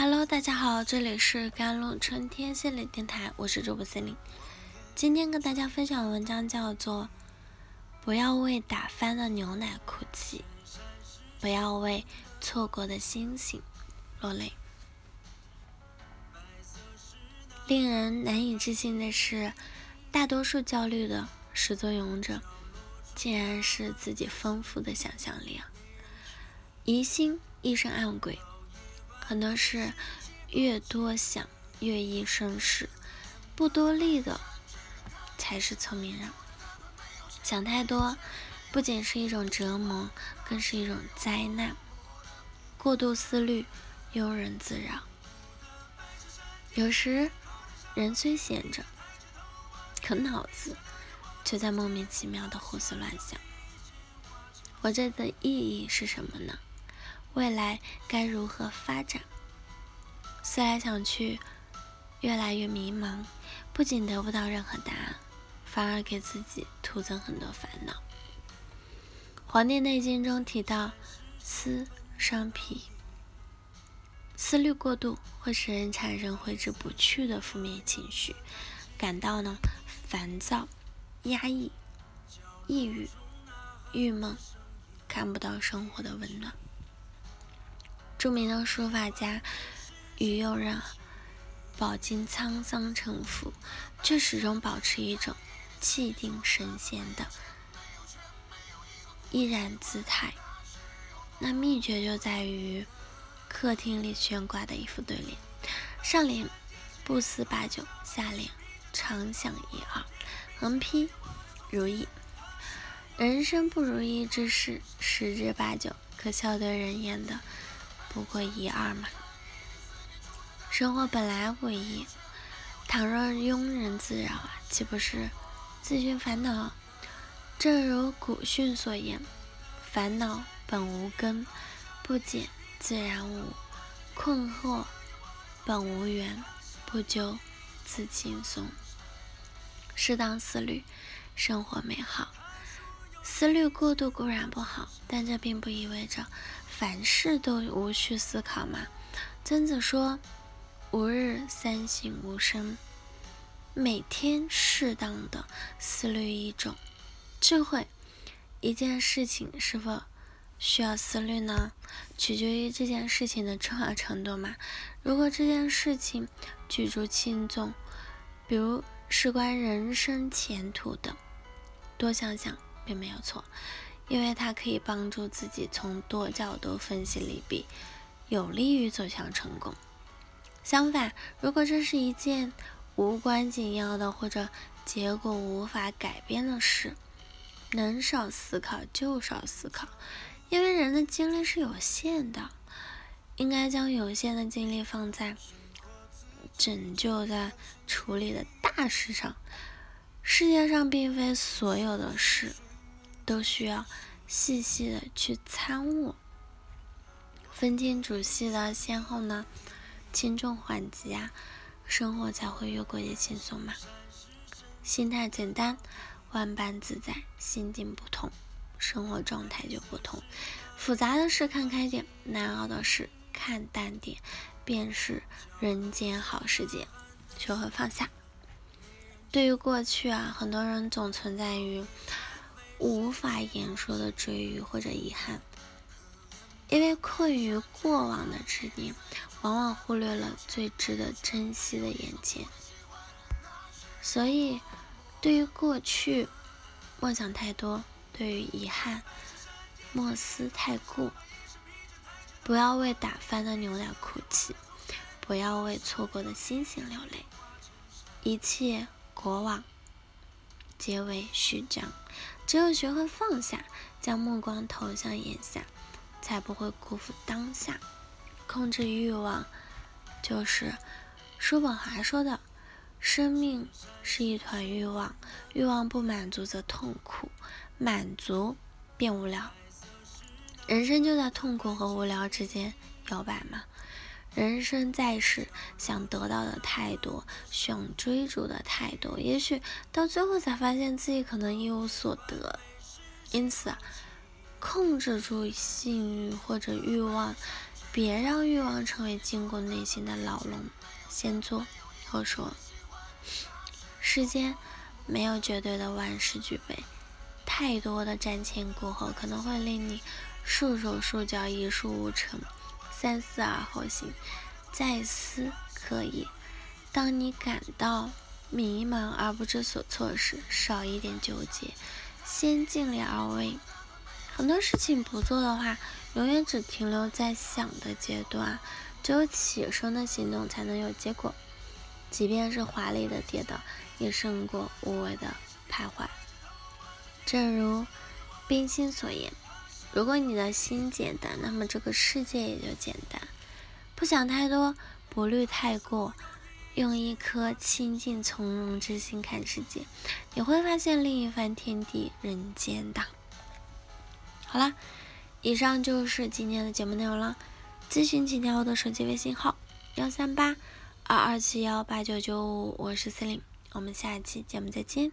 Hello，大家好，这里是甘露春天心理电台，我是主播森林。今天跟大家分享的文章叫做《不要为打翻的牛奶哭泣，不要为错过的星星落泪》。令人难以置信的是，大多数焦虑的始作俑者，竟然是自己丰富的想象力啊！疑心一生暗鬼。很多事越多想越易生事，不多虑的才是聪明人。想太多不仅是一种折磨，更是一种灾难。过度思虑，庸人自扰。有时人虽闲着，可脑子却在莫名其妙的胡思乱想。活着的意义是什么呢？未来该如何发展？思来想去，越来越迷茫，不仅得不到任何答案，反而给自己徒增很多烦恼。《黄帝内经》中提到，思伤脾，思虑过度会使人产生挥之不去的负面情绪，感到呢烦躁、压抑、抑郁、郁闷，看不到生活的温暖。著名的书法家于右任饱经沧桑沉浮，却始终保持一种气定神闲的毅然姿态。那秘诀就在于客厅里悬挂的一副对联：上联不思八九，下联常想一二，横批如意。人生不如意之事十之八九，可笑对人言的。不过一二嘛，生活本来不易，倘若庸人自扰啊，岂不是自寻烦恼？正如古训所言：“烦恼本无根，不解自然无；困惑本无缘，不究自轻松。”适当思虑，生活美好。思虑过度固然不好，但这并不意味着。凡事都无需思考吗？曾子说：“吾日三省吾身。”每天适当的思虑一种智慧，一件事情是否需要思虑呢？取决于这件事情的重要程度嘛。如果这件事情举足轻重，比如事关人生前途的，多想想并没有错。因为它可以帮助自己从多角度分析利弊，有利于走向成功。相反，如果这是一件无关紧要的或者结果无法改变的事，能少思考就少思考。因为人的精力是有限的，应该将有限的精力放在拯救、在处理的大事上。世界上并非所有的事。都需要细细的去参悟，分清主细的先后呢，轻重缓急啊，生活才会越过越轻松嘛。心态简单，万般自在；心境不同，生活状态就不同。复杂的事看开点，难熬的事看淡点，便是人间好时节。学会放下。对于过去啊，很多人总存在于。无法言说的追忆或者遗憾，因为困于过往的执念，往往忽略了最值得珍惜的眼前。所以，对于过去，莫想太多；对于遗憾，莫思太过。不要为打翻的牛奶哭泣，不要为错过的星星流泪。一切过往。皆为序章，只有学会放下，将目光投向眼下，才不会辜负当下。控制欲望，就是叔本华说的：生命是一团欲望，欲望不满足则痛苦，满足便无聊。人生就在痛苦和无聊之间摇摆吗？人生在世，想得到的太多，想追逐的太多，也许到最后才发现自己可能一无所得。因此，控制住性欲或者欲望，别让欲望成为禁锢内心的牢笼。先做后说。世间没有绝对的万事俱备，太多的瞻前顾后可能会令你束手束脚、一事无成。三思而后行，再思可以。当你感到迷茫而不知所措时，少一点纠结，先尽力而为。很多事情不做的话，永远只停留在想的阶段。只有起身的行动，才能有结果。即便是华丽的跌倒，也胜过无谓的徘徊。正如冰心所言：“如果你的心简单，那么这个世界也就简单。不想太多，不虑太过，用一颗清净从容之心看世界，你会发现另一番天地人间的。”好了，以上就是今天的节目内容了。咨询请加我的手机微信号：幺三八。二二七幺八九九五，我是司令，我们下期节目再见。